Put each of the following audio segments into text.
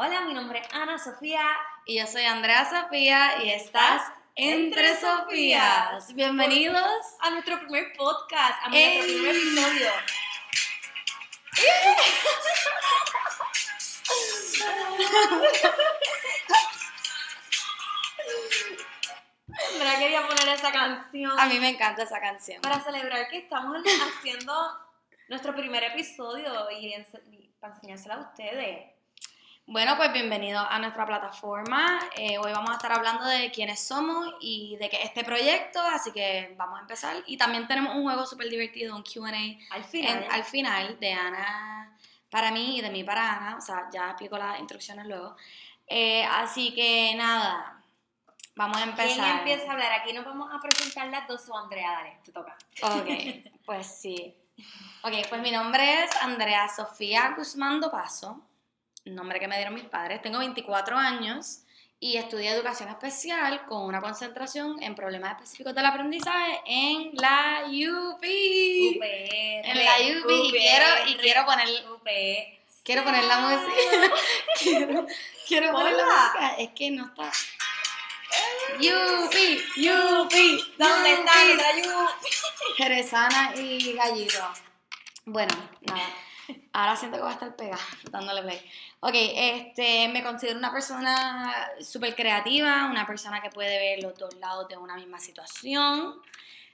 Hola, mi nombre es Ana Sofía. Y yo soy Andrea Sofía y estás entre Sofías. Bienvenidos a nuestro primer podcast, a nuestro primer episodio. Andrea quería poner esa canción. A mí me encanta esa canción. Para celebrar que estamos haciendo nuestro primer episodio y, para enseñársela a ustedes. Bueno, pues bienvenidos a nuestra plataforma. Eh, hoy vamos a estar hablando de quiénes somos y de que este proyecto, así que vamos a empezar. Y también tenemos un juego súper divertido, un QA al final. al final de Ana para mí y de mí para Ana. O sea, ya explico las instrucciones luego. Eh, así que nada, vamos a empezar. ¿Quién empieza a hablar? Aquí nos vamos a presentar las dos o Andrea, dale, te toca. Ok, pues sí. Ok, pues mi nombre es Andrea Sofía Guzmán Paso, nombre que me dieron mis padres. Tengo 24 años y estudié educación especial con una concentración en problemas específicos del aprendizaje en la UP. en la UP. y quiero, y quiero poner, quiero poner la música. quiero, quiero poner la música. Es que no está. Yupi, Yupi, ¿dónde está la Yupi? Jerezana y Gallito. Bueno, nada. Ahora siento que voy a estar pegada dándole play. Ok, este, me considero una persona súper creativa, una persona que puede ver los dos lados de una misma situación.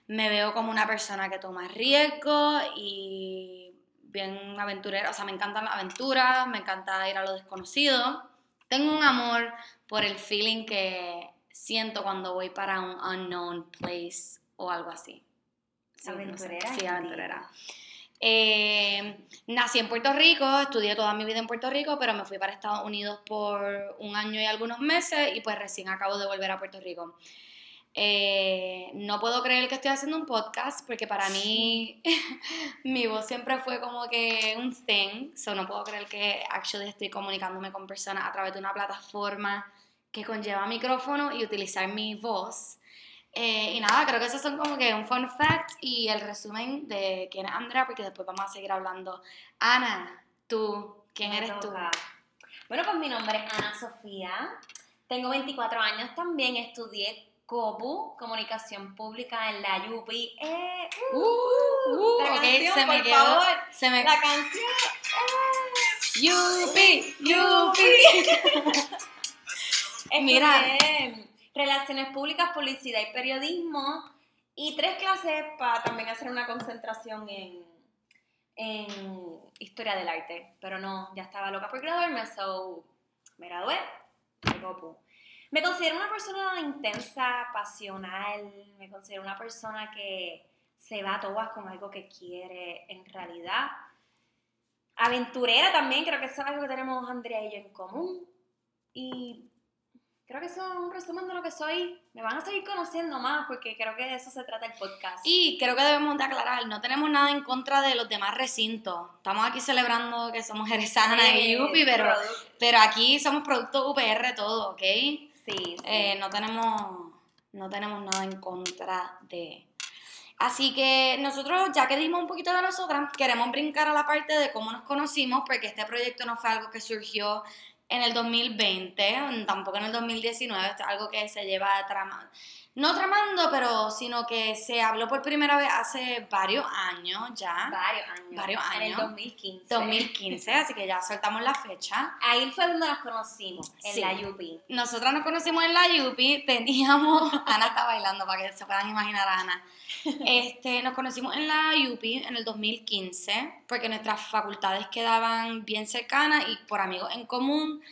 Me veo como una persona que toma riesgo y bien aventurera. O sea, me encantan las aventuras, me encanta ir a lo desconocido. Tengo un amor por el feeling que siento cuando voy para un unknown place o algo así. aventurera. sí, aventurera. Eh, nací en Puerto Rico, estudié toda mi vida en Puerto Rico, pero me fui para Estados Unidos por un año y algunos meses y pues recién acabo de volver a Puerto Rico. Eh, no puedo creer que estoy haciendo un podcast porque para mí mi voz siempre fue como que un thing, so no puedo creer que actually estoy comunicándome con personas a través de una plataforma que conlleva micrófono y utilizar mi voz. Eh, y nada, creo que esos son como que un fun fact y el resumen de quién es Andrea, porque después vamos a seguir hablando. Ana, tú, ¿quién eres tú? Bueno, pues mi nombre es Ana Sofía, tengo 24 años también, estudié COPU, Comunicación Pública en la UP. Eh, uh, uh, uh, la canción, se me por favor, se me... la canción. Eh. UP, UP. Mira. Relaciones Públicas, Publicidad y Periodismo. Y tres clases para también hacer una concentración en, en Historia del Arte. Pero no, ya estaba loca por graduarme, so me gradué. Me considero una persona intensa, pasional. Me considero una persona que se va a todas con algo que quiere en realidad. Aventurera también, creo que eso es algo que tenemos Andrea y yo en común. Y creo que eso es un resumen de lo que soy. Me van a seguir conociendo más porque creo que de eso se trata el podcast. Y creo que debemos de aclarar, no tenemos nada en contra de los demás recintos. Estamos aquí celebrando que somos Jerezana y Yupi, pero, pero aquí somos productos UPR todo, ¿ok? Sí, sí. Eh, no, tenemos, no tenemos nada en contra de... Así que nosotros, ya que dimos un poquito de nosotras, queremos brincar a la parte de cómo nos conocimos, porque este proyecto no fue algo que surgió en el 2020, tampoco en el 2019, esto es algo que se lleva tramando. No tramando, pero sino que se habló por primera vez hace varios años ya. Varios años. Varios años. En el 2015. 2015, así que ya soltamos la fecha. Ahí fue donde nos conocimos, en la UP. Nosotras nos conocimos en la UP, teníamos... Ana está bailando para que se puedan imaginar a Ana. Este, nos conocimos en la UP en el 2015, porque nuestras facultades quedaban bien cercanas y por amigos en común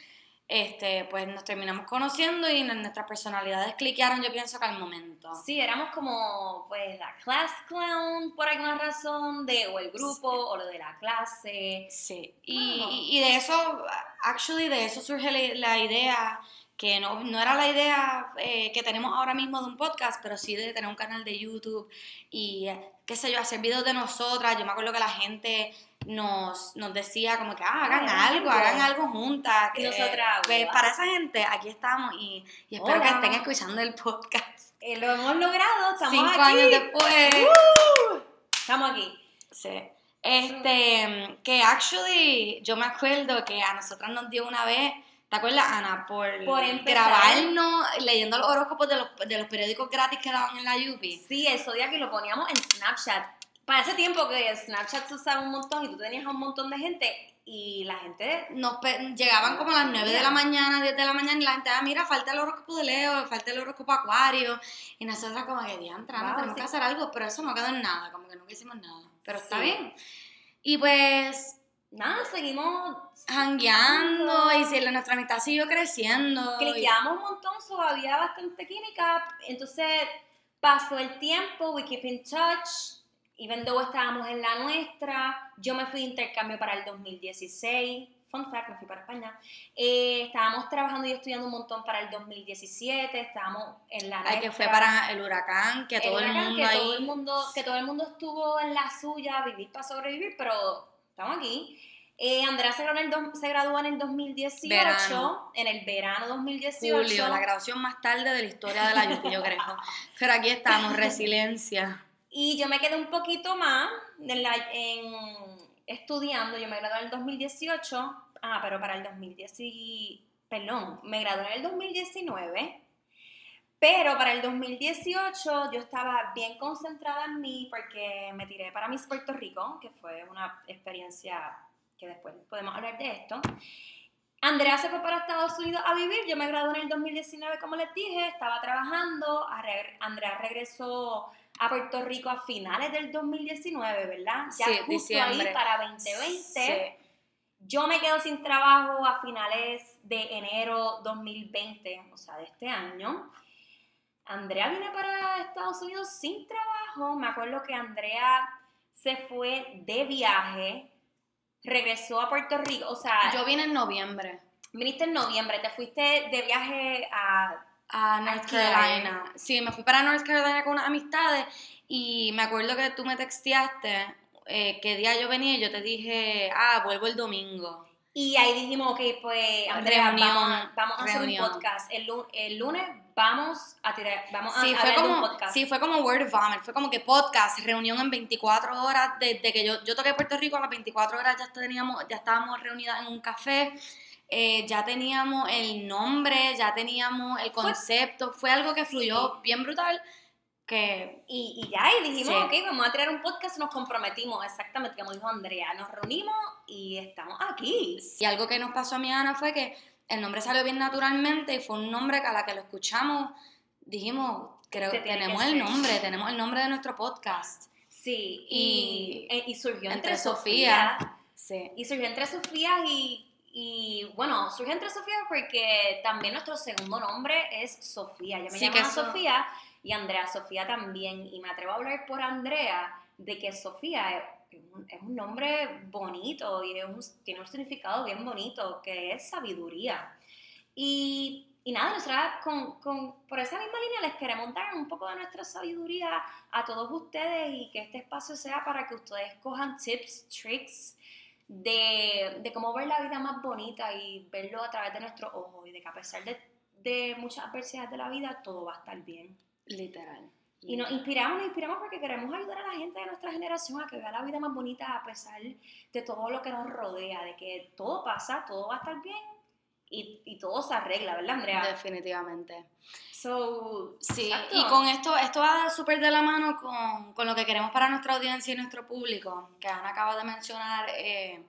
este, pues nos terminamos conociendo y nuestras personalidades cliquearon, yo pienso que al momento. Sí, éramos como, pues, la class clown por alguna razón, de, o el grupo, o lo de la clase. Sí, y, y, de eso, actually, de eso surge la, idea, que no, no, era la idea eh, que tenemos ahora mismo de un podcast, pero sí de tener un canal de YouTube y, qué sé yo, hacer videos de nosotras. Yo me acuerdo que la gente nos, nos decía como que ah, hagan algo, hagan algo juntas. Y nosotras. Pues, para esa gente, aquí estamos y, espero que estén escuchando el podcast. Eh, lo hemos logrado, estamos Cinco años después. ¡Uh! estamos aquí. Sí. Este, que actually, yo me acuerdo que a nosotras nos dio una vez ¿Te acuerdas, Ana? Por, Por empezar. grabarnos leyendo los horóscopos de los, de los periódicos gratis que daban en la Yupi. Sí, el Zodiac y lo poníamos en Snapchat. Para ese tiempo que Snapchat se usaba un montón y tú tenías a un montón de gente y la gente... Nos llegaban como a las 9 de la mañana, 10 de la mañana y la gente, ah, mira, falta el horóscopo de Leo, falta el horóscopo Acuario. Y nosotros como que, diantra, Wow, tenemos sí. que hacer algo, pero eso no quedó en nada, como que nunca hicimos nada. Pero está bien. Y pues, Nada, seguimos... jangueando y si nuestra amistad siguió creciendo. y- Cliqueamos un montón, so había bastante química. Entonces pasó el tiempo, we keep in touch. Even though estábamos en la nuestra, yo me fui de intercambio para el 2016. Fun fact, me fui para España. Eh, estábamos trabajando y estudiando un montón para el 2017. Estábamos en la Ay, que fue para el huracán, que El todo el mundo que ahí. todo el mundo que todo el mundo estuvo en la suya vivir para sobrevivir pero estamos aquí eh, Andrea se graduó, en el dos- se graduó en el 2018 Verano. en el verano 2018 Julio, la graduación más tarde de la historia de la Yupi, yo creo. Pero aquí estamos, resiliencia. y yo me quedé un poquito más en la- en- estudiando yo me gradué en el 2018 ah pero para el 2010 y- perdón me gradué en el 2019 Pero para el 2018 yo estaba bien concentrada en mí porque me tiré para Miss Puerto Rico, que fue una experiencia que después podemos hablar de esto. Andrea se fue para Estados Unidos a vivir, yo me gradué en el 2019, como les dije, estaba trabajando, Andrea regresó a Puerto Rico a finales del 2019, ¿verdad? Ya Sí, justo diciembre. ahí para 2020. Sí. Yo me quedo sin trabajo a finales de enero 2020, o sea, de este año. Andrea viene para Estados Unidos sin trabajo. Me acuerdo que Andrea se fue de viaje, regresó a Puerto Rico, o sea, Yo vine en noviembre viniste en noviembre, te fuiste de viaje a... a North Carolina. Sí, me fui para North Carolina con unas amistades y me acuerdo que tú me texteaste eh, qué día yo venía y yo te dije, ah, vuelvo el domingo. Y ahí dijimos, ok, pues Andrea, Reunión, vamos, a- vamos a hacer un podcast. El lunes vamos a tirar, vamos a fue de un como, podcast. sí, fue como word vomit, fue como que podcast, reunión en 24 horas, desde que yo, yo toqué Puerto Rico a las 24 horas ya teníamos, ya estábamos reunidas en un café, eh, ya teníamos el nombre, ya teníamos el concepto, fue algo que fluyó bien brutal, que Y, y ya, y dijimos, Sí. ok, vamos a tirar un podcast, nos comprometimos, exactamente como dijo Andrea, nos reunimos y estamos aquí. Y algo que nos pasó a mi Ana fue que el nombre salió bien naturalmente y fue un nombre que a la que lo escuchamos dijimos, creo que tenemos el nombre, tenemos el nombre de nuestro podcast. Sí, Y- y, eh, y surgió entre entre, Sofía. Sofía. Sí. Y surgió entre Sofía y, y, bueno, surgió entre Sofía porque también nuestro segundo nombre es Sofía. Yo me Sí, llamo Sofía y Andrea Sofía también. Y me atrevo a hablar por Andrea de que Sofía es un, es un nombre bonito y es un- tiene un significado bien bonito, que es sabiduría. Y, y nada, nosotras con, con- por esa misma línea les queremos dar un poco de nuestra sabiduría a todos ustedes y que este espacio sea para que ustedes cojan tips, tricks de, de cómo ver la vida más bonita y verlo a través de nuestros ojos y de que a pesar de, de muchas adversidades de la vida, todo va a estar bien. Literal. Y nos inspiramos, nos inspiramos porque queremos ayudar a la gente de nuestra generación a que vea la vida más bonita a pesar de todo lo que nos rodea, de que todo pasa, todo va a estar bien y, y todo se arregla, ¿verdad, Andrea? Definitivamente. So, Sí, exacto. y con esto, esto va súper de la mano con, con lo que queremos para nuestra audiencia y nuestro público, que Ana acaba de mencionar, eh,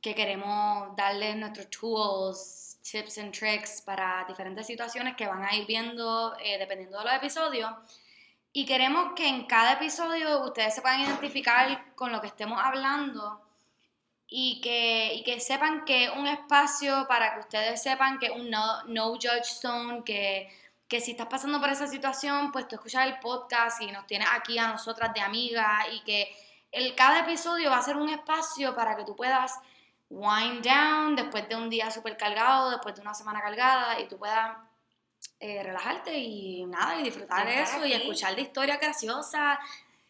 que queremos darles nuestros tools, tips and tricks para diferentes situaciones que van a ir viendo eh, dependiendo de los episodios. Y queremos que en cada episodio ustedes se puedan identificar con lo que estemos hablando y que, y que sepan que es un espacio para que ustedes sepan que es un no, no judge zone, que, que si estás pasando por esa situación, pues tú escuchas el podcast y nos tienes aquí a nosotras de amigas y que el, cada episodio va a ser un espacio para que tú puedas wind down después de un día súper cargado, después de una semana cargada y tú puedas eh, relajarte y nada, y disfrutar Y de eso y escuchar de historias graciosas.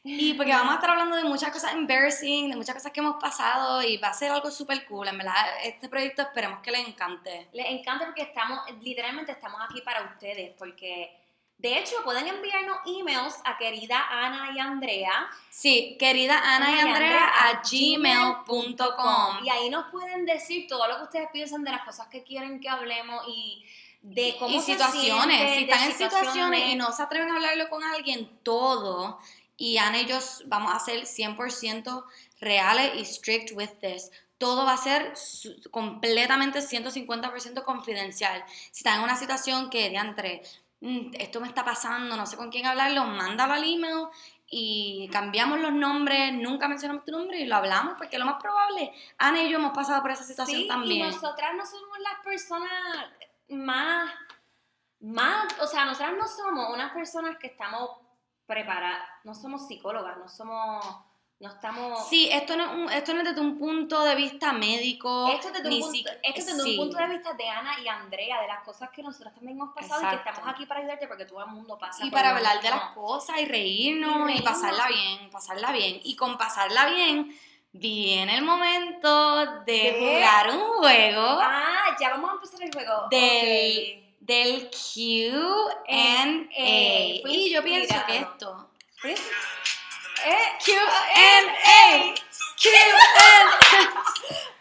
Y porque vamos a estar hablando de muchas cosas embarrassing, de muchas cosas que hemos pasado y va a ser algo súper cool. En verdad, este proyecto esperemos que les encante. Les encanta porque estamos, literalmente estamos aquí para ustedes, porque De hecho, pueden enviarnos emails a querida Ana y Andrea. Sí, querida Ana y Andrea a gmail.com. Y ahí nos pueden decir todo lo que ustedes piensan de las cosas que quieren que hablemos y de cómo y se situaciones. si de están en situaciones y no se atreven a hablarlo con alguien, todo. Y y yo vamos a ser 100% reales y strict with this. Todo va a ser completamente 150% confidencial. Si están en una situación que, diantre, mm, esto me está pasando, no sé con quién hablarlo, mándalo al email y cambiamos los nombres, nunca mencionamos tu nombre y lo hablamos porque lo más probable, Ana y yo hemos pasado por esa situación Sí, también. y nosotras no somos las personas más, más, o sea, nosotras no somos unas personas que estamos preparadas, no somos psicólogas, no somos, no estamos... Sí, esto no, es un- esto no es desde un punto de vista médico. Esto es desde, ni un, punto, esto es desde sí. un punto de vista de Ana y Andrea, de las cosas que nosotras también hemos pasado y que estamos aquí para ayudarte porque todo el mundo pasa Y por para hablar de las cosas y reírnos y, pasarla bien, pasarla bien. Y con pasarla bien, viene el momento de, jugar un juego Ah, ya vamos a empezar el juego. Del- Ok. del Q&A. Y yo pienso inspirado. que esto... Eh, Q&A. Q&A.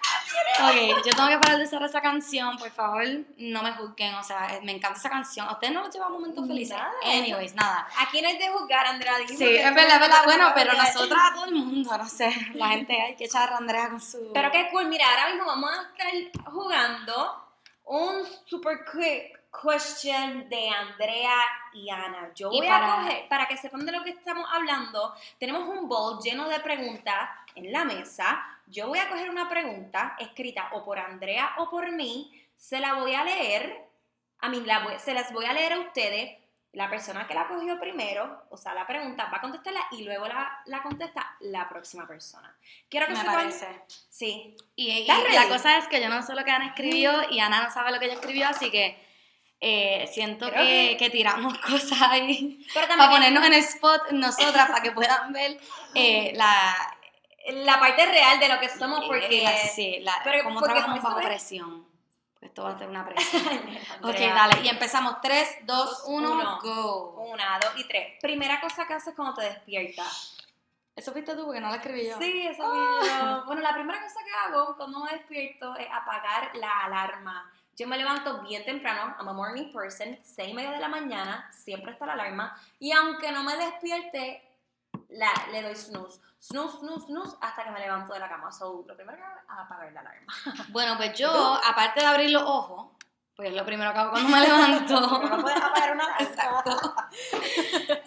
Ok, yo tengo que parar de usar esa canción, por favor, no me juzguen, o sea, me encanta esa canción. ¿A ustedes no les lleva momentos felices? Nada. Anyways, nada. Aquí no es de juzgar, Andrea. Sí, es verdad, es verdad. no Bueno, pero nosotras a todo el mundo, no sé. La gente hay que echar a Andrea con su. Pero qué cool, mira, ahora mismo vamos a estar jugando un super quick question de Andrea y Ana. Yo voy para- a coger, para que sepan de lo que estamos hablando, tenemos un bowl lleno de preguntas en la mesa. Yo voy a coger una pregunta escrita o por Andrea o por mí, se la voy a leer, a mí la voy- se las voy a leer a ustedes. La persona que la cogió primero, o sea, la pregunta va a contestarla y luego la, la contesta la próxima persona. Quiero que Me sepan- parece. Sí, Y, y ¿Estás la cosa es que yo no sé lo que Ana escribió y Ana no sabe lo que ella escribió, así que eh, siento que, que- que tiramos cosas ahí pero para ponernos en el spot nosotras, para que puedan ver eh, la. La parte real de lo que somos porque la- sí, la- pero cómo porque trabajamos bajo es- presión. Esto va a ser una presión. ok, dale. Y empezamos. 3, 2, Dos, 1, uno. go. Una, dos y tres. Primera cosa que haces cuando te despiertas. Eso fuiste tú porque no la escribí yo. Sí, eso yo. Bueno, la primera cosa que hago cuando me despierto es apagar la alarma. Yo me levanto bien temprano, I'm a morning person, seis y media de la mañana, siempre está la alarma. Y aunque no me despierte, la, le doy snooze. Snooze, snooze, snooze, hasta que me levanto de la cama. So, lo primero que hago es apagar la alarma. Bueno, pues yo, aparte de abrir los ojos, pues es lo primero que hago cuando me levanto. No puedes apagar una alarma. Exacto.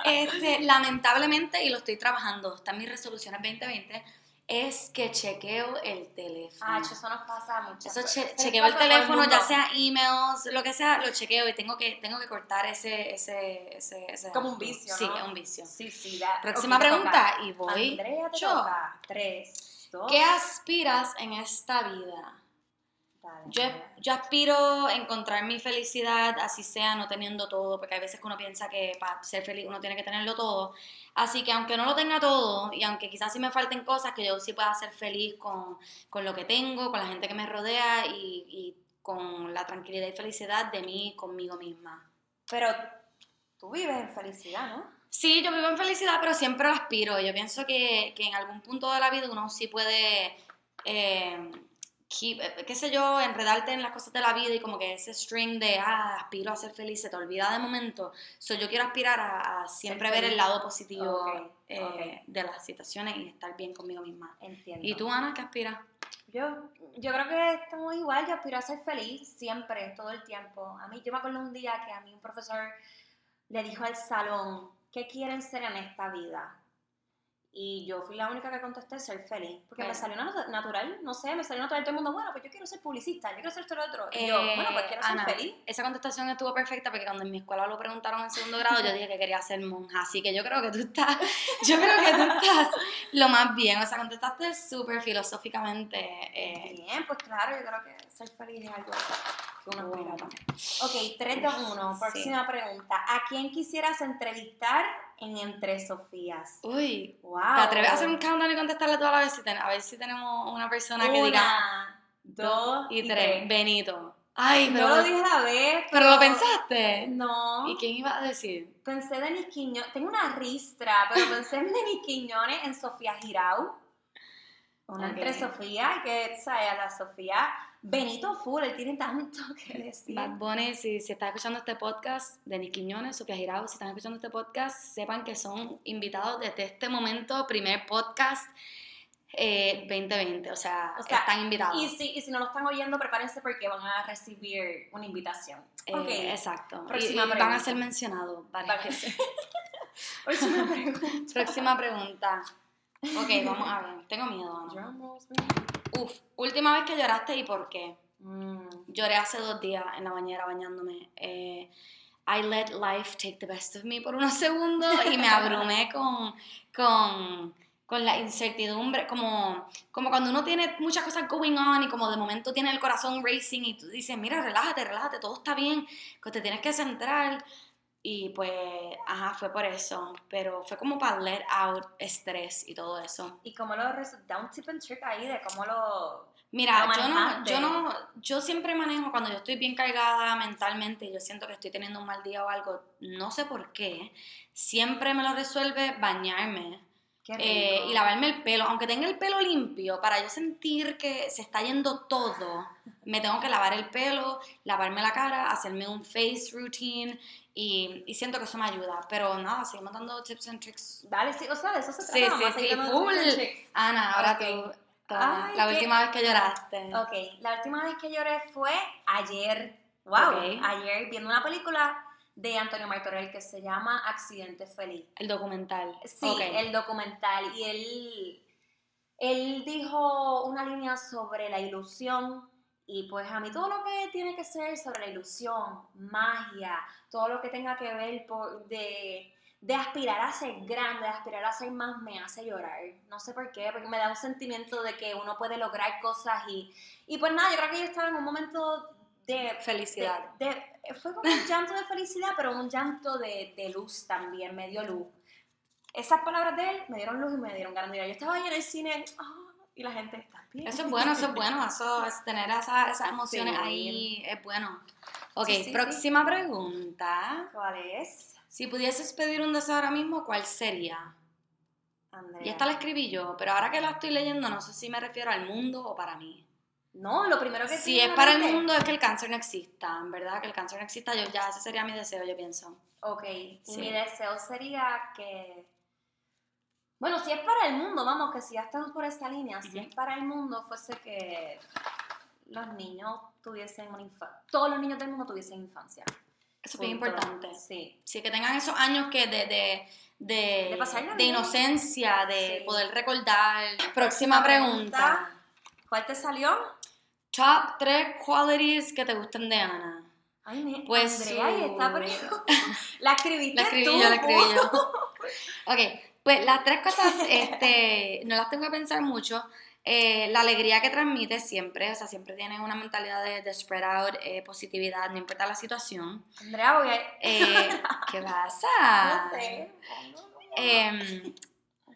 Este, lamentablemente, y lo estoy trabajando, está en mis resoluciones 2020, es que chequeo el teléfono. Ah, eso nos pasa mucho. Eso che- chequeo el teléfono, ya sea emails, lo que sea, lo chequeo y tengo que, tengo que cortar ese, ese, ese, ese Como un vicio, Sí, ¿no? es un vicio. Sí, sí. Próxima pregunta, y voy Andrea, te yo. toca. Tres, dos. ¿Qué aspiras en esta vida? Yo, yo aspiro a encontrar mi felicidad, así sea no teniendo todo, porque hay veces que uno piensa que para ser feliz uno tiene que tenerlo todo. Así que aunque no lo tenga todo, y aunque quizás sí me falten cosas, que yo sí pueda ser feliz con, con lo que tengo, con la gente que me rodea y, y con la tranquilidad y felicidad de mí conmigo misma. Pero tú vives en felicidad, ¿no? Sí, yo vivo en felicidad, pero siempre lo aspiro. Yo pienso que, que en algún punto de la vida uno sí puede, eh, keep- eh, qué sé yo, enredarte en las cosas de la vida y como que ese string de, ah, aspiro a ser feliz, se te olvida de momento. So, yo quiero aspirar a, a siempre ver el lado positivo Ok, eh, ok. de las situaciones y estar bien conmigo misma. Entiendo. ¿Y tú, Ana, qué aspiras? Yo, yo creo que estamos igual, yo aspiro a ser feliz siempre, todo el tiempo. A mí, yo me acuerdo un día que a mí un profesor le dijo al salón, ¿qué quieren ser en esta vida? Y yo fui la única que contesté ser feliz, porque me salió nat- natural, no sé, me salió natural todo el mundo, bueno, pues yo quiero ser publicista, yo quiero ser esto lo otro. Y yo, Eh, bueno, pues quiero ser Ana, feliz. Esa contestación estuvo perfecta porque cuando en mi escuela lo preguntaron en segundo grado, yo dije que quería ser monja. Así que yo creo que tú estás, yo creo que tú estás lo más bien. O sea, contestaste súper filosóficamente. eh, Bien, pues claro, yo creo que ser feliz es algo que uno Bueno. también. Ok, 3, 2, 1, próxima pregunta. ¿A quién quisieras entrevistar en Entre Sofías? uy, Wow. ¿te atreves a hacer un countdown y contestarle toda la vez? Si a ver si tenemos una persona que diga dos y tres. Benito. Ay, pero, no lo dije a la vez. pero lo pensaste. No. ¿Y quién iba a decir? Pensé Denis Quiñones. Tengo una ristra, pero pensé en Denis Quiñones, en Sofía Girau. Una entre Sofía y que. A la Sofía. Benito Full, él tiene tanto que decir. Bad Bunny, si, si estás escuchando este podcast, Denis Quiñones, Sofía Girao, si están escuchando este podcast, sepan que son invitados desde este momento, primer podcast eh, 2020. O sea, O sea, están invitados. Y si, y si no lo están oyendo, prepárense porque van a recibir una invitación. Eh, ok. Exacto. Y- Próxima y, van a ser mencionados varias veces. Próxima pregunta. Próxima pregunta. Ok, vamos a ver. Tengo miedo, Ana. Uf, última vez que lloraste y por qué. Mm. Lloré hace dos días en la bañera bañándome. Eh, I let life take the best of me por unos segundos y me abrumé con, con, con la incertidumbre, como, como cuando uno tiene muchas cosas going on y como de momento tiene el corazón racing y tú dices, mira, relájate, relájate, todo está bien, que te tienes que centrar. Y pues, ajá, fue por eso. Pero fue como para let out estrés y todo eso. Y cómo lo da un tip and trick ahí de cómo lo. Mira, Lo yo no, yo no, yo siempre manejo cuando yo estoy bien cargada mentalmente y yo siento que estoy teniendo un mal día o algo, no sé por qué, siempre me lo resuelve bañarme eh, y lavarme el pelo, aunque tenga el pelo limpio, para yo sentir que se está yendo todo, me tengo que lavar el pelo, lavarme la cara, hacerme un face routine y, y siento que eso me ayuda, pero nada, seguimos dando tips and tricks. Dale, sí, o sea, de eso se Sí, trata. sí, sí, dando full. Ana, ahora Ok. tú, Ay, la qué- última vez que lloraste. Ok, la última vez que lloré fue ayer. Wow, Ok. ayer viendo una película de Antonio Martorell que se llama Accidente Feliz. El documental. Sí, el documental. Y él, él dijo una línea sobre la ilusión. Y pues a mí todo lo que tiene que ser sobre la ilusión, magia, todo lo que tenga que ver por, de, de aspirar a ser grande, de aspirar a ser más, me hace llorar. No sé por qué, porque me da un sentimiento de que uno puede lograr cosas. Y, y pues nada, yo creo que yo estaba en un momento de Felicidad. de- de- fue como un llanto de felicidad, pero un llanto de, de luz también, me dio luz. Esas palabras de él me dieron luz y me dieron ganas de llorar. Yo estaba ahí en el cine ah, y la gente está bien. Eso es bueno, eso es bueno, eso es tener esa- esas emociones Sí. ahí es bueno. Ok, Sí, sí, próxima pregunta. ¿Cuál es? Si pudieses pedir un deseo ahora mismo, ¿cuál sería? Andrea. Y esta la escribí yo, pero ahora que la estoy leyendo no sé si me refiero al mundo o para mí. No, lo primero que Si es para el mundo es que el cáncer no exista, en verdad, que el cáncer no exista, yo ya ese sería mi deseo, yo pienso. Ok, y mi deseo sería que... Bueno, si es para el mundo, vamos, que si ya estamos por esa línea, si es para el mundo, fuese que los niños tuviesen una infancia, todos los niños del mundo tuviesen infancia. Eso es bien importante. Sí. Sí, que tengan esos años que de, de, de, De inocencia, de Sí. poder recordar. Próxima pregunta. ¿Cuál te salió? Top 3 qualities que te gusten de Ana. Ay, me, Pues Andrea, su- está por La escribiste La escribí tú, yo, la escribí yo. Ok, pues las tres cosas, este, no las tengo que pensar mucho. Eh, la alegría que transmite siempre, o sea, siempre tiene una mentalidad de, de spread out, eh, positividad, no importa la situación. Andrea, voy a... Eh, ¿Qué pasa? No sé. Em,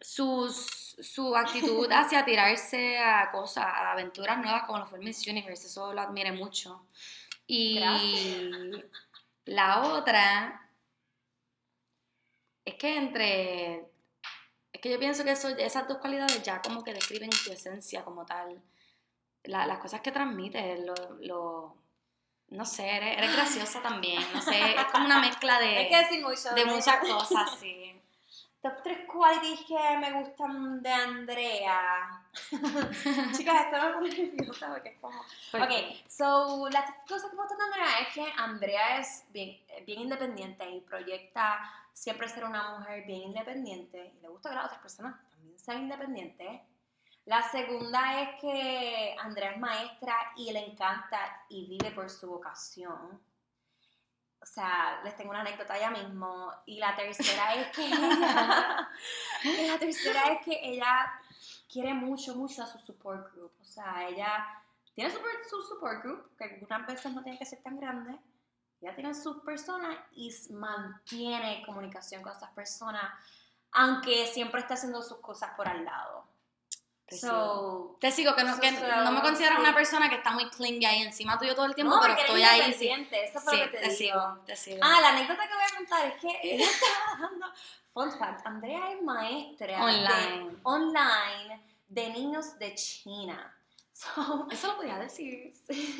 sus- su actitud hacia tirarse a cosas, a aventuras nuevas como lo fue el Miss Universe, eso lo admiré mucho. Y Gracias. la otra es que entre... Es que yo pienso que eso, esas dos cualidades ya como que describen tu esencia como tal. La- las cosas que transmites, lo, lo- no sé, eres, eres graciosa también, no sé, es como una mezcla de, Hay que de muchas cosas, sí. Top 3 qualities que me gustan de Andrea. Chicas, esto me pone nerviosa porque es como... ¿Por Ok, so, las cosas que me gustan de Andrea es que Andrea es bien, bien independiente y proyecta siempre ser una mujer bien independiente y le gusta que las otras personas también sean independientes. La segunda es que Andrea es maestra y le encanta y vive por su vocación. O sea, les tengo una anécdota ya mismo. Y la tercera es que ella, la tercera es que ella quiere mucho, mucho a su support group. O sea, ella tiene super- su support group, que algunas veces no tiene que ser tan grande. Ella tiene sus personas y mantiene comunicación con esas personas, aunque siempre está haciendo sus cosas por al lado. Te sigo. So, Te sigo, que no, que So, no me considero sí. una persona que está muy clingy ahí encima tuyo todo el tiempo, no, pero estoy ahí. Sí, independiente, eso fue sí, lo que te, digo. sigo, te sigo. Ah, la anécdota que voy a contar es que ella estaba dando. Fun fact: Andrea es maestra Online. de, online de niños de China. So, Eso lo podía decir. sí.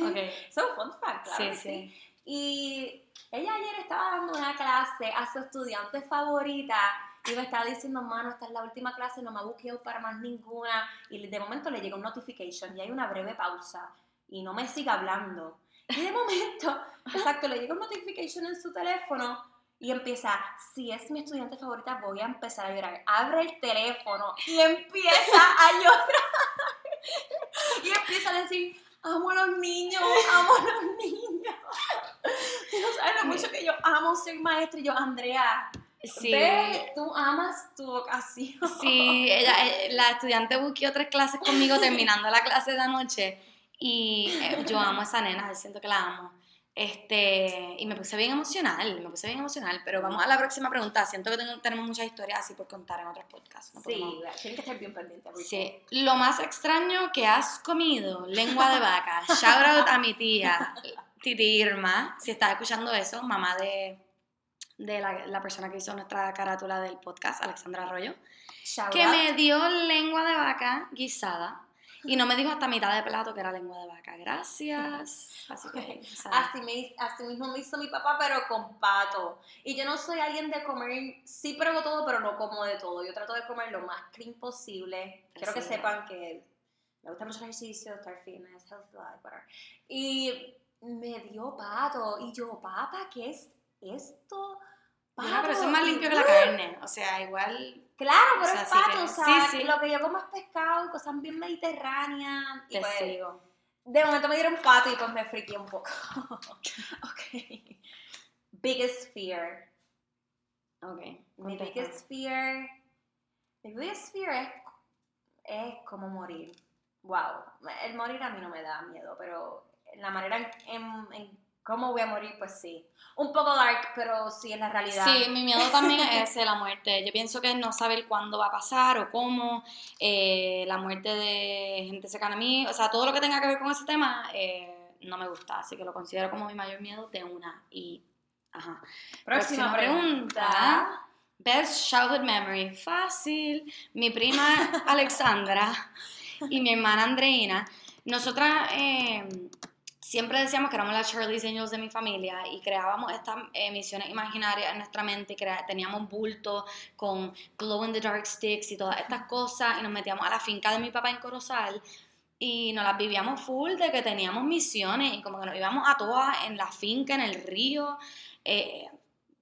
So, fun fact, claro Sí, sí. Y ella ayer estaba dando una clase a su estudiante favorita y me estaba diciendo, mano, esta es la última clase, no me ha buqueado para más ninguna. Y de momento le llega un notification y hay una breve pausa y no me sigue hablando. Y de momento, exacto, le llega un notification en su teléfono y empieza, si es mi estudiante favorita, voy a empezar a llorar. Abre el teléfono y empieza a llorar. y empieza a decir, amo a los niños, amo a los niños. Tú no sabes lo mucho que yo amo ser maestra. Y yo, Andrea, Sí. ve, tú amas tu vocación. Sí, ella, eh, la estudiante buqueó tres clases conmigo terminando la clase de anoche y eh, yo amo a esa nena, yo siento que la amo. Este, y me puse bien emocional, me puse bien emocional, pero vamos a la próxima pregunta. Siento que tengo- tenemos muchas historias así por contar en otros podcasts. ¿no? Sí, tienes que estar bien pendiente. porque- Sí, lo más extraño que has comido, lengua de vaca. Shout out a mi tía, Titi Irma, si estás escuchando eso, mamá de, de la, la persona que hizo nuestra carátula del podcast, Alexandra Arroyo, Shout que out. me dio lengua de vaca guisada y no me dijo hasta mitad de plato que era lengua de vaca. Gracias. Así que, Así, me, así mismo me hizo mi papá, pero con pato. Y yo no soy alguien de comer, sí pruebo todo, pero no como de todo. Yo trato de comer lo más clean posible. Quiero que sepan que me gusta mucho el ejercicio, estar fitness, health life, whatever. Y me dio pato. Y yo, papá, ¿qué es esto? bueno, pero eso es Pato". más limpio que la ¡uh! carne. O sea, igual Claro, O pero sea, es sí pato, que- o sea, sí, sí. lo que yo como es pescado, cosas bien mediterráneas. Y pues, sigo. de momento me dieron pato y pues me friqué un poco. ok. Biggest fear. Ok. Mi contesta. biggest fear. Mi biggest fear es, es como morir. Wow. El morir a mí no me da miedo, pero la manera en- en cómo voy a morir, pues sí. Un poco dark, pero sí es la realidad. Sí, mi miedo también es la muerte. Yo pienso que no saber cuándo va a pasar o cómo, eh, la muerte de gente cercana a mí, o sea, todo lo que tenga que ver con ese tema eh, no me gusta, así que lo considero como mi mayor miedo de una. Y, ajá. Próxima, Próxima pregunta. pregunta. Best childhood memory. Fácil. Mi prima Alexandra y mi hermana Andreina. Nosotras eh, siempre decíamos que éramos las Charlie's Angels de mi familia y creábamos estas eh, misiones imaginarias en nuestra mente crea- teníamos bultos con glow in the dark sticks y todas estas cosas y nos metíamos a la finca de mi papá en Corozal y nos las vivíamos full de que teníamos misiones y como que nos íbamos a todas en la finca, en el río, eh,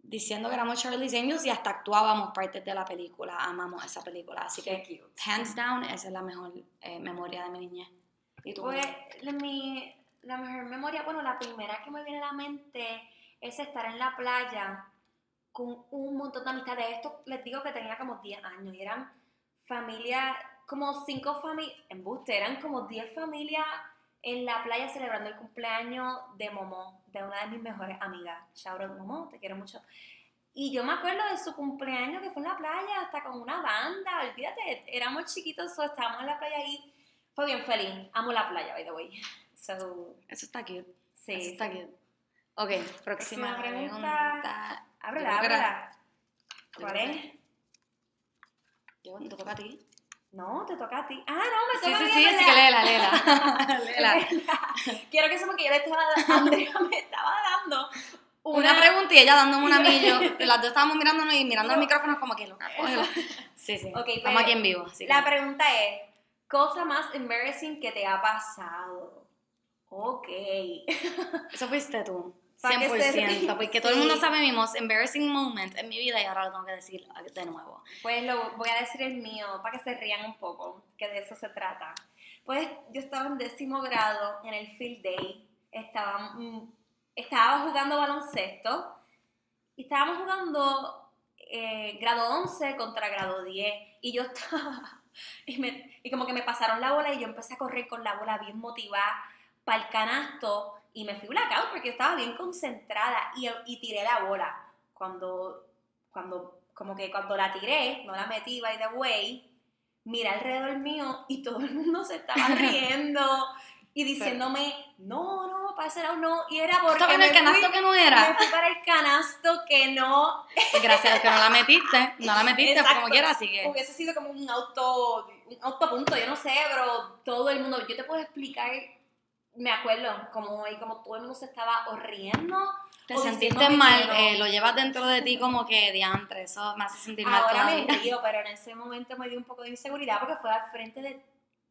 diciendo que éramos Charlie's Angels y hasta actuábamos partes de la película, amamos esa película, así que hands down esa es la mejor eh, memoria de mi niñez. ¿Y tú? Pues mi, la mejor memoria, bueno, la primera que me viene a la mente es estar en la playa con un montón de amistades. Esto les digo que tenía como 10 años y eran familias, como 5 familias, en Buste, eran como 10 familias en la playa celebrando el cumpleaños de Momo, de una de mis mejores amigas. Shout te quiero mucho. Y yo me acuerdo de su cumpleaños que fue en la playa, hasta con una banda, olvídate, éramos chiquitos, estábamos en la playa ahí. Fue bien feliz. Amo la playa, by the way. So, Eso está cute. sí. Eso está cute. Ok, próxima, Próxima pregunta. Ábrela, ábrela. ¿Cuál es? Yo, te toca a ti. No, te toca a ti. Ah, no, me Sí, toca sí, a mí, sí, es así que léela, léela. léela. Quiero que sepan que yo le estaba dando, Andrea me estaba dando Una pregunta y ella dándome un anillo. Las dos estábamos mirándonos y mirando los micrófonos como que loca, cógelo. Sí, sí. Ok, Estamos pues, aquí en vivo. Así que- La pregunta es, cosa más embarrassing que te ha pasado. Ok. Eso fuiste tú. Pa' que se 100%. ríe. Porque todo el mundo Sí. sabe mi most embarrassing moment en mi vida y ahora lo tengo que decir de nuevo. Pues lo voy a decir el mío para que se rían un poco, que de eso se trata. Pues yo estaba en décimo grado en el field day, estaba, mm, estaba jugando baloncesto y estábamos jugando eh, grado 11 contra grado 10 y yo estaba, y, me- y como que me pasaron la bola y yo empecé a correr con la bola bien motivada para el canasto y me fui blackout porque yo estaba bien concentrada y, y tiré la bola. Cuando, cuando, como que cuando la tiré, no la metí by the way, mira alrededor mío y todo el mundo se estaba riendo y diciéndome, no, no, para ese lado no. Y era porque. ¿Estaba en el canasto fui- que no era? Me fui para el canasto que no. Gracias a que no la metiste. No la metiste Exacto. como quiera, así que. Hubiese sido como un auto, un autopunto, yo no sé, pero todo el mundo, yo te puedo explicar, me acuerdo, como, y como todo el mundo se estaba o riendo. Te o sentiste mal, eh, lo llevas dentro de ti como que diantre, eso me hace sentir mal Ahora me río, pero en ese momento me dio un poco de inseguridad porque fue al frente de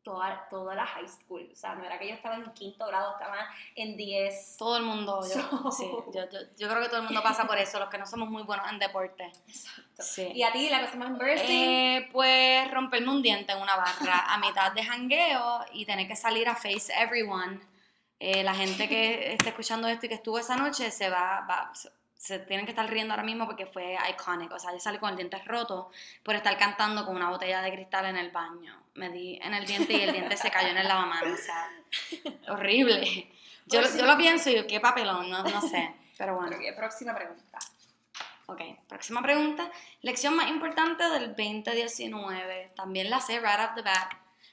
toda, toda la high school. O sea, no era que yo estaba en quinto grado, estaba en 10. Todo el mundo, yo, So- sí, yo, yo, yo creo que todo el mundo pasa por eso, los que no somos muy buenos en deporte. Exacto. Sí. Y a ti, la cosa más embarrassing. Eh, pues romperme un diente en una barra a mitad de jangueo y tener que salir a face everyone. Eh, la gente que esté escuchando esto y que estuvo esa noche se va, va- se, tienen que estar riendo ahora mismo porque fue icónico. O sea, yo salí con el diente roto por estar cantando con una botella de cristal en el baño. Me di en el diente y el diente se cayó en el lavamanos. O sea, horrible. Yo, yo lo pienso y yo, qué papelón, no, no sé. Pero bueno. Próxima pregunta. Ok, próxima pregunta. Lección más importante del 2019. También la sé right off the bat.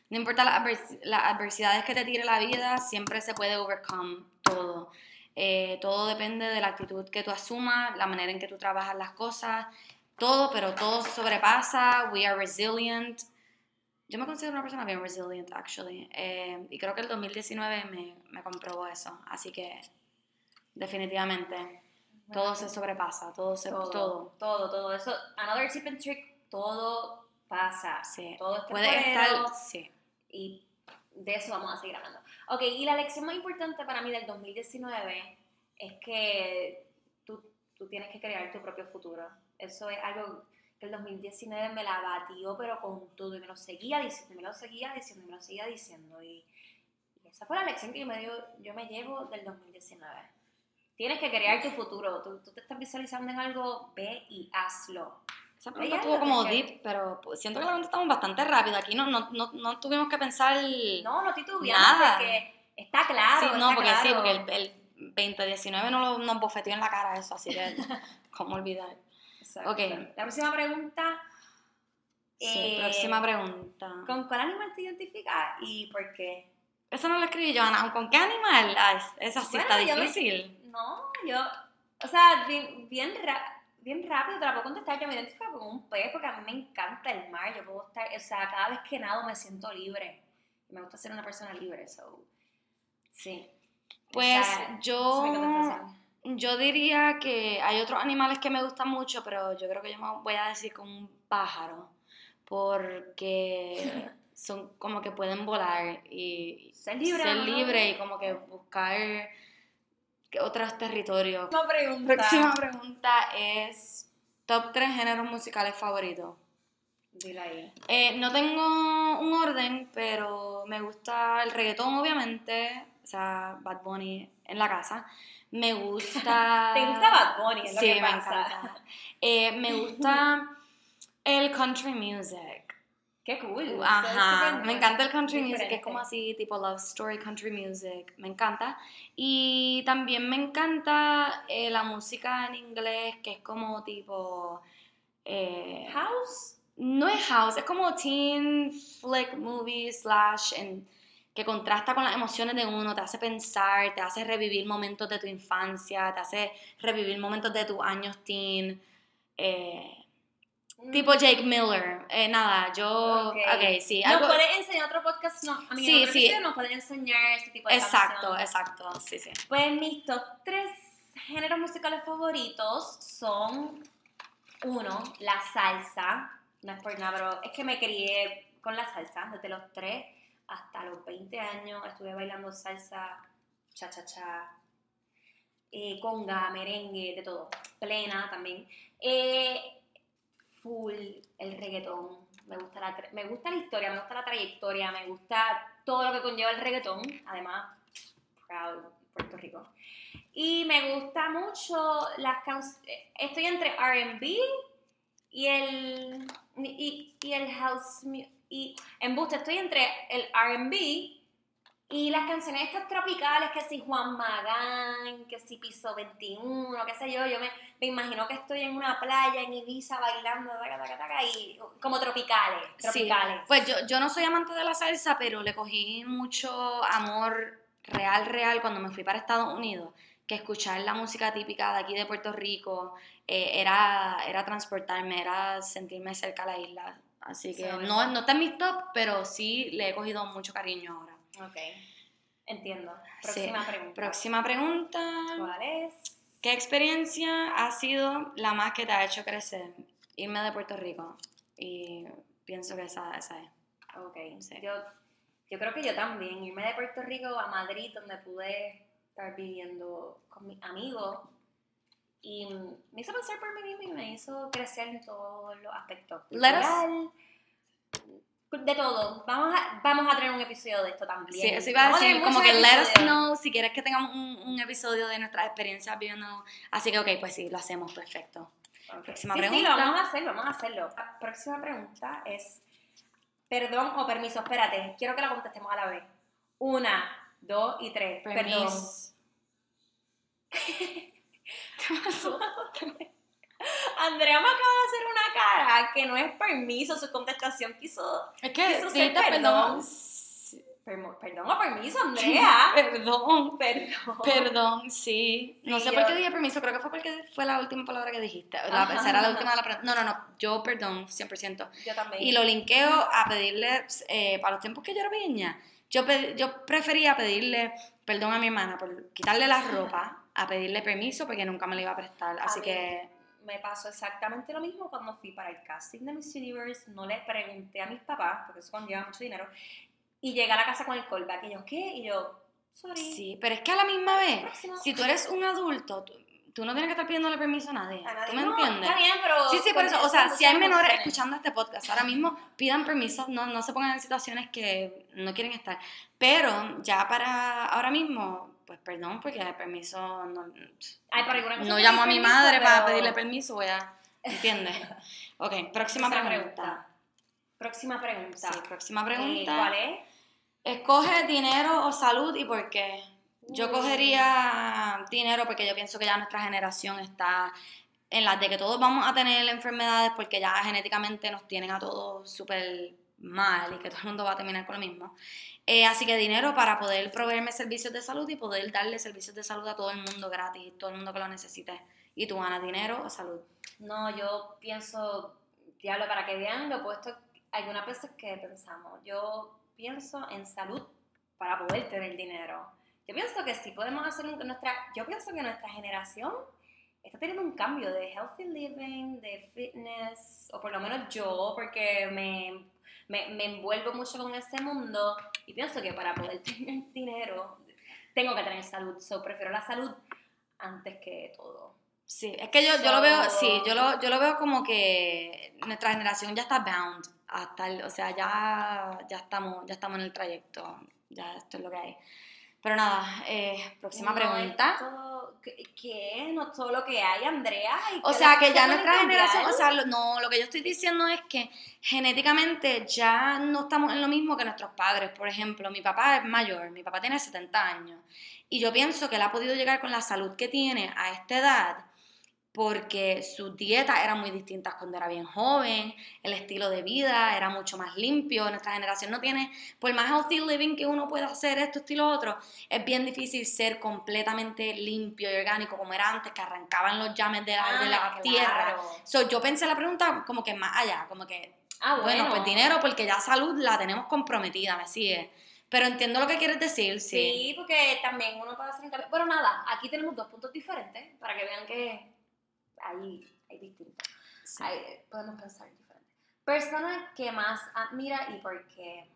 No importa las adversidades que te tire la vida, siempre se puede overcome todo. Eh, todo depende de la actitud que tú asumas, la manera en que tú trabajas las cosas, todo, pero todo sobrepasa. We are resilient. Yo me considero una persona bien resilient, actually. Eh, y creo que el 2019 me, me comprobó eso. Así que, definitivamente. Todo se sobrepasa, todo se todo, todo. todo, todo, Eso, another tip and trick, todo pasa. Sí. Todo es Puede estar, sí. y de eso vamos a seguir hablando. Ok, y la lección más importante para mí del 2019 es que tú, tú tienes que crear tu propio futuro. Eso es algo que el 2019 me la batió, pero con todo, y me lo seguía diciendo, y me lo seguía diciendo, y me lo seguía diciendo. Y, y esa fue la lección que yo me, dio, yo me llevo del 2019. Tienes que crear tu futuro. Tú, tú te estás visualizando en algo, ve y hazlo. Esa pregunta estuvo como que- deep, pero pues, siento que la contestamos bastante rápido. Aquí no, no, no, no tuvimos que pensar. No, no titubeando Nada. porque está claro. sí, no, está porque sí, claro. porque el, el 2019 no lo- nos bofeteó en la cara eso, así que, ¿cómo olvidar? Exacto. Ok. La próxima pregunta. Sí, eh, próxima pregunta. ¿Con cuál animal te identificas y por qué? Eso no lo escribí yo, Ana. ¿Con qué animal? Ay, esa sí Bueno, está me- difícil. No, yo. O sea, bien, bien, bien rápido te la puedo contestar. Yo me identifico con un pez porque a mí me encanta el mar. Yo puedo estar. O sea, cada vez que nado me siento libre. Me gusta ser una persona libre, so. Sí. Pues es mi yo, yo diría que hay otros animales que me gustan mucho, pero yo creo que yo me voy a decir con un pájaro, porque son como que pueden volar y Ser libre. ser libre y como que buscar que otros territorios. Próxima pregunta. Próxima pregunta es top 3 géneros musicales favoritos. Dile ahí. Eh, no tengo un orden, pero me gusta el reggaetón, obviamente. O sea, Bad Bunny en la casa. Me gusta. ¿Te gusta Bad Bunny? Es lo sí, que me pasa. encanta. Eh, me gusta el country music. Qué cool. Es Ajá, me encanta el country music, diferente. es como así, tipo love story country music, me encanta. Y también me encanta eh, la música en inglés, que es como tipo... eh, House. no es house, es como teen flick movie slash en- que contrasta con las emociones de uno, te hace pensar, te hace revivir momentos de tu infancia, te hace revivir momentos de tus años teen. eh, tipo Jake Miller. Eh, nada, yo... Ok. Ok, sí. ¿Nos algo- puedes enseñar otro podcast? No, a mí Sí, otro sí. nos pueden enseñar este tipo de Exacto, canción. exacto, sí, sí. Pues mis top tres géneros musicales favoritos son, uno, la salsa. No es por nada, pero es que me crié con la salsa desde los 3 hasta los 20 años. Estuve bailando salsa, cha-cha-cha, eh, conga, merengue, de todo. Plena también. Eh, el reggaetón. Me gusta, la, me gusta la historia, me gusta la trayectoria, me gusta todo lo que conlleva el reggaetón. Además, proud Puerto Rico. Y me gusta mucho las canciones. Estoy entre RB y el. Y, y el house. Y en busca estoy entre el RB Y las canciones estas tropicales, que si Juan Magán, que si Piso 21, qué sé yo, yo me, me imagino que estoy en una playa en Ibiza bailando, taca, taca, taca, y como tropicales, tropicales. Sí. Pues yo, yo no soy amante de la salsa, pero le cogí mucho amor real, real cuando me fui para Estados Unidos, que escuchar la música típica de aquí de Puerto Rico eh, era, era transportarme, era sentirme cerca a la isla. Así que Sí, no, no está en mis top, pero sí le he cogido mucho cariño ahora. Ok, entiendo. Sí. Próxima pregunta. Próxima pregunta. ¿Cuál es? ¿Qué experiencia ha sido la más que te ha hecho crecer? Irme de Puerto Rico. Y pienso que esa, esa es. Ok, Sí. yo, yo creo que yo también. Irme de Puerto Rico a Madrid, donde pude estar viviendo con mis amigos. Y me hizo pensar por mí misma y me hizo crecer en todos los aspectos. Let us- de todo. Vamos a, vamos a tener un episodio de esto también. Sí, eso iba a decir, como que let us know si quieres que tengamos un, un episodio de nuestras experiencias viviendo. Así que, ok, pues sí, lo hacemos perfecto. Próxima sí, Sí, pregunta. lo vamos a hacerlo, vamos a hacerlo. La próxima pregunta es, perdón o permiso, espérate, quiero que la contestemos a la vez. Una, dos y tres. Perdón. Permiso. Andrea me acaba de hacer una cara que no es permiso, su contestación quiso... Es que Quiso ser perdón. perdón. Perdón o permiso, Andrea. Perdón. Perdón. Perdón, sí. No Sí, sé por qué dije permiso, creo que fue porque fue la última palabra que dijiste. La, Ajá. esa era la última de la pregunta. No, no, no, yo perdón, 100%. Yo también. Y lo linkeo a pedirle, eh, para los tiempos que yo era pequeña, yo, yo prefería pedirle perdón a mi hermana por quitarle la ropa, a pedirle permiso porque nunca me la iba a prestar. Así mí. que, me pasó exactamente lo mismo cuando fui para el casting de Miss Universe. No le pregunté a mis papás, porque eso conlleva mucho dinero. Y llegué a la casa con el callback. Y yo, ¿qué? Y yo, sorry. sí, pero es que a la misma vez, Próximo. si tú eres un adulto, tú, tú no tienes que estar pidiéndole permiso a nadie. A nadie. ¿Tú me No, entiendes? Está bien, pero. Sí, sí, por eso, o sea, si hay menores escuchando este podcast, ahora mismo pidan permiso, no, no se pongan en situaciones que no quieren estar. Pero ya para ahora mismo, pues perdón, porque el permiso no, Ay, alguna cosa no llamo a mi permiso, madre para pero- pedirle permiso, voy a, ¿entiendes? Ok, próxima pregunta. Próxima pregunta. Sí, próxima Eh, pregunta. ¿Cuál es? Escoge dinero o salud y por qué. Yo cogería dinero porque yo pienso que ya nuestra generación está en las de que todos vamos a tener enfermedades porque ya genéticamente nos tienen a todos súper mal y que todo el mundo va a terminar con lo mismo. Eh, así que dinero para poder proveerme servicios de salud y poder darle servicios de salud a todo el mundo gratis, todo el mundo que lo necesite. ¿Y tú, Ana, dinero o salud? No, yo pienso, diablo, para que vean lo opuesto, algunas veces que pensamos, yo pienso en salud para poder tener dinero. Yo pienso que si podemos hacer un- nuestra, yo pienso que nuestra generación está teniendo un cambio de healthy living, de fitness, o por lo menos yo, porque me, me, me envuelvo mucho con ese mundo y pienso que para poder tener dinero tengo que tener salud, so prefiero la salud antes que todo. Sí, es que yo, yo lo veo, So- sí, yo lo, yo lo veo como que nuestra generación ya está bound hasta el, o sea, ya, ya estamos, ya estamos en el trayecto, ya esto es lo que hay. Pero nada, eh, próxima No pregunta. es todo- ¿Qué? No es todo lo que hay, Andrea. ¿Y O sea, que ya nuestra generación, o sea, lo- no, lo que yo estoy diciendo es que genéticamente ya no estamos en lo mismo que nuestros padres. Por ejemplo, mi papá es mayor, mi papá tiene 70 años. Y yo pienso que él ha podido llegar con la salud que tiene a esta edad porque sus dietas eran muy distintas cuando era bien joven, el estilo de vida era mucho más limpio, nuestra generación no tiene, por más healthy living que uno pueda hacer esto, estilo otro, es bien difícil ser completamente limpio y orgánico como era antes, que arrancaban los llames de la, de la Ah, tierra. claro. So, yo pensé la pregunta como que más allá, como que, Ah, bueno, bueno, pues dinero, porque ya salud la tenemos comprometida, me sigue. Pero entiendo lo que quieres decir, sí. Sí, porque también uno puede hacer. Pero nada, aquí tenemos dos puntos diferentes para que vean que hay, hay. Sí. Hay- podemos pensar diferente. Persona que más admira y por qué.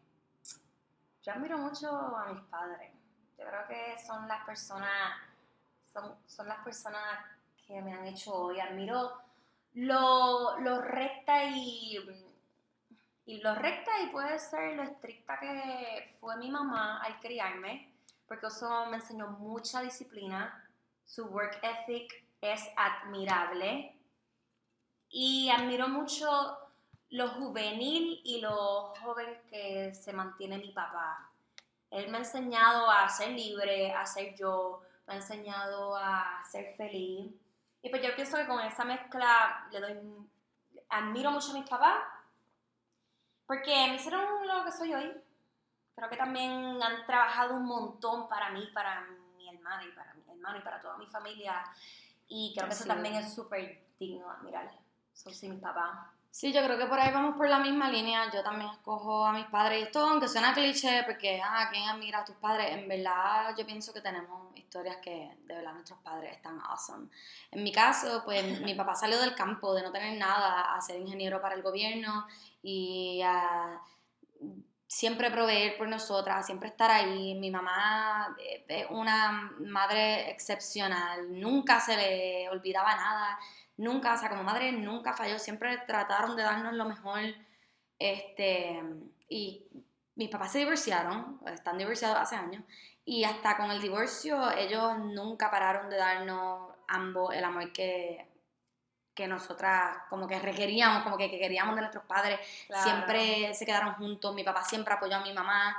Yo admiro mucho a mis padres. Yo creo que son las personas, son, son las personas que me han hecho hoy. Admiro lo, lo recta y, y lo recta y puede ser lo estricta que fue mi mamá al criarme, porque eso me enseñó mucha disciplina. Su work ethic es admirable y admiro mucho lo juvenil y lo joven que se mantiene mi papá. Él me ha enseñado a ser libre, a ser yo, me ha enseñado a ser feliz. Y pues yo pienso que con esa mezcla le doy, admiro mucho a mis papás, porque me hicieron lo que soy hoy. Creo que también han trabajado un montón para mí, para mi hermana y para mi hermano y para toda mi familia. Y creo que eso también es súper digno de admirar. Son sí mis papás. Sí, yo creo que por ahí vamos por la misma línea. Yo también escojo a mis padres. Y esto, aunque suena cliché, porque, ah, ¿quién admira a tus padres? En verdad, yo pienso que tenemos historias que, de verdad, nuestros padres están awesome. En mi caso, pues, mi papá salió del campo, de no tener nada, a ser ingeniero para el gobierno y a siempre proveer por nosotras, siempre estar ahí. Mi mamá es una madre excepcional, nunca se le olvidaba nada nunca, o sea, como madre nunca falló, siempre trataron de darnos lo mejor. Este, y mis papás se divorciaron, están divorciados hace años, y hasta con el divorcio ellos nunca pararon de darnos ambos el amor que, que nosotras como que requeríamos, como que, que queríamos de nuestros padres. Claro. Siempre se quedaron juntos, mi papá siempre apoyó a mi mamá.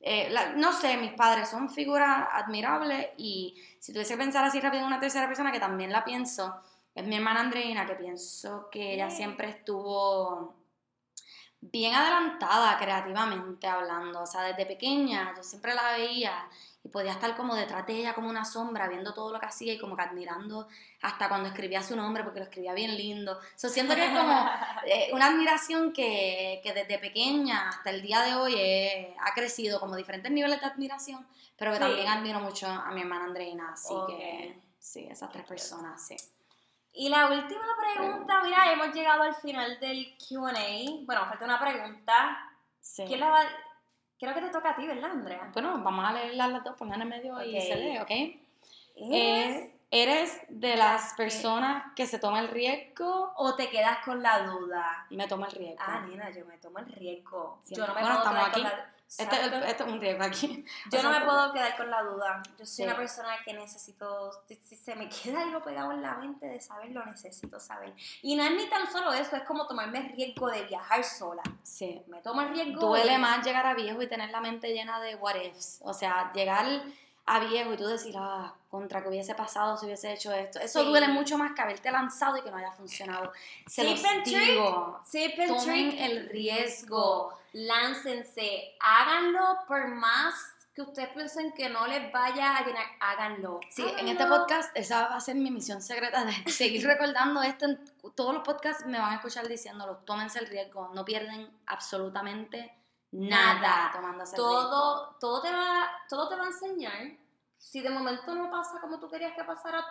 Eh, la- no sé, mis padres son figuras admirables y si tuviese que pensar así rápido en una tercera persona que también la pienso, es mi hermana Andreina, que pienso que ella siempre estuvo bien adelantada creativamente hablando, o sea, desde pequeña yo siempre la veía y podía estar como detrás de ella como una sombra, viendo todo lo que hacía y como que admirando hasta cuando escribía su nombre, porque lo escribía bien lindo. So, siento que es como eh, una admiración que, que desde pequeña hasta el día de hoy eh, ha crecido como diferentes niveles de admiración, pero que Sí. también admiro mucho a mi hermana Andreina, así que sí, esas tres personas, sí. Y la última pregunta, mira, hemos llegado al final del QA. Bueno, falta una pregunta. sí. ¿Quién la va? Creo que te toca a ti, ¿verdad, Andrea? Bueno, vamos a leerlas las dos, pongan en medio y Ok. se lee, ¿ok? ¿Eres Eh, ¿Eres de las personas que se toma el riesgo? o te quedas con la duda? Me toma el riesgo. Ah, nena, yo me tomo el riesgo. Yo no me bueno, puedo estamos quedar con aquí. La Este, es el- Exacto. esto es un riesgo aquí. Yo O no sea, me puedo quedar con la duda. Yo soy Sí. una persona que necesito, si, si se me queda algo pegado en la mente de saber, lo necesito saber. Y no es ni tan solo eso, es como tomarme el riesgo de viajar sola. Sí. Me tomo el riesgo. Duele de- más llegar a viejo y tener la mente llena de what ifs. O sea, llegar a viejo y tú decir, ah, contra que hubiese pasado si hubiese hecho esto. Eso Sí. duele mucho más que haberte lanzado y que no haya funcionado. Se Tip los digo. And Tomen trick, el riesgo. Láncense, háganlo por más que ustedes piensen que no les vaya a llenar, háganlo. Sí, en Háganlo. este podcast esa va a ser mi misión secreta de seguir recordando esto. En todos los podcasts me van a escuchar diciéndolo, tómense el riesgo, no pierden absolutamente nada, Nada. tomándose el riesgo. todo, todo, te va, todo te va a enseñar. Si de momento no pasa como tú querías que pasara,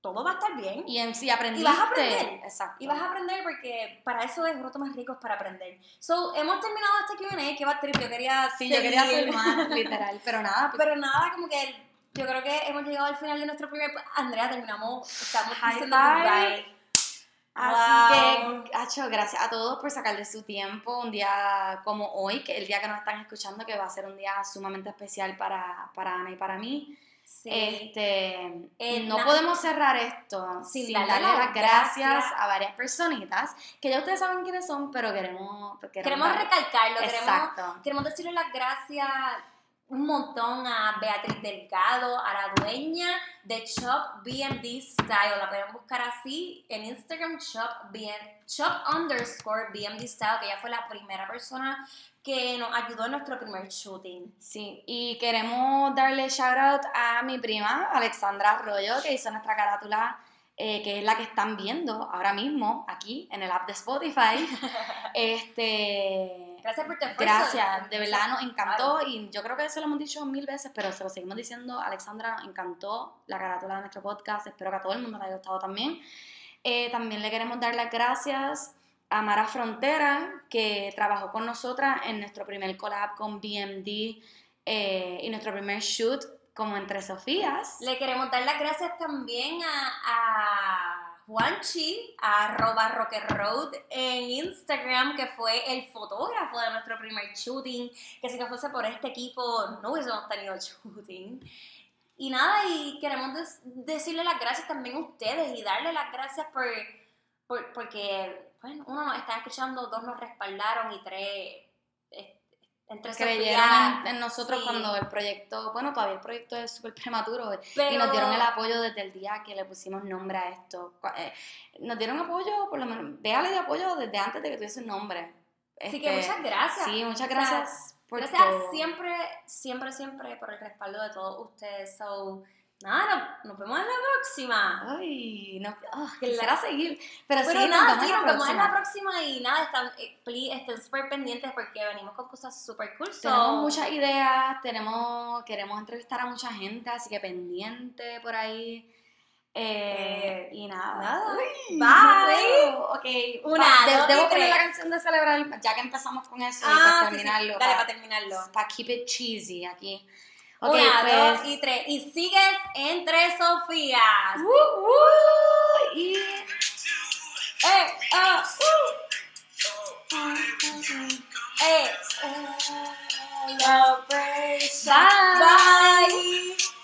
todo va a estar bien. Y en sí aprendiste. vas a aprender. Exacto. Y vas a aprender porque para eso es Roto Más Ricos, para aprender. So, hemos terminado este Q&A, que va trip, yo quería Sí, yo quería hacer seguir. más, literal, pero nada, pues, Pero nada, como que yo creo que hemos llegado al final de nuestro primer... Andrea, terminamos, estamos High diciendo goodbye. Así Wow. que, Hacho, gracias a todos por sacar de su tiempo un día como hoy, que el día que nos están escuchando, que va a ser un día sumamente especial para, para Ana y para mí. Sí. Este, Eh, no podemos cerrar esto Sin sin, darle las gracias, gracias. a varias personitas, que ya ustedes saben quiénes son, pero queremos... queremos recalcarlo, queremos, queremos decirle las gracias un montón a Beatriz Delgado, a la dueña de Shop BMD Style. La pueden buscar así en Instagram, Shop, BM, Shop underscore BMD Style, que ella fue la primera persona que nos ayudó en nuestro primer shooting. Sí, y queremos darle shout out a mi prima Alexandra Arroyo, que hizo nuestra carátula, eh, que es la que están viendo ahora mismo aquí en el app de Spotify. este, Gracias por tu esfuerzo. gracias, de verdad nos encantó Claro. y yo creo que se lo hemos dicho mil veces, pero se lo seguimos diciendo. Alexandra, nos encantó la carátula de nuestro podcast, espero que a todo el mundo le haya gustado también. Eh, también le queremos dar las gracias a Mara Frontera, que trabajó con nosotras en nuestro primer collab con BMD eh, y nuestro primer shoot como Entre Sofías. Le queremos dar las gracias también a, a Juanchi, arroba Rocker Road en Instagram, que fue el fotógrafo de nuestro primer shooting, que si no fuese por este equipo no hubiésemos tenido shooting. Y nada, y queremos decirle las gracias también a ustedes y darle las gracias por, por- porque, bueno, uno nos está escuchando, dos nos respaldaron y tres, es- entre creyeron en, en nosotros sí. cuando el proyecto, bueno, todavía el proyecto es súper prematuro y Pero- nos dieron el apoyo desde el día que le pusimos nombre a esto. Eh, nos dieron apoyo, por lo menos, véale de apoyo desde antes de que tuviese un nombre. Así que muchas gracias. Sí, muchas O sea, gracias por Gracias todo. siempre, siempre, siempre por el respaldo de todos ustedes. So, nada, nos vemos en la próxima. Ay, no, ah, Que la- quisiera seguir, pero, Pero sí, nada, nos sí, vemos nos en la vemos en la próxima. y nada, están, eh, please, estén súper pendientes porque venimos con cosas súper cool. Tenemos muchas ideas, tenemos, queremos entrevistar a mucha gente, así que pendiente por ahí. Eh, y nada. nada. Uy, Bye. no puedo. Ok. Una, de- dos debo poner la canción de celebrar, ya que empezamos con eso, y Ah, para sí, sí, terminarlo. Dale, para, para terminarlo. para keep it cheesy aquí. Ok, Una, pues. dos y tres. Y sigues entre Sofías. Uh, uh, y. ¡Eh! ¡Ah! ¡Uh! ¡Eh! Celebration. Bye. Bye.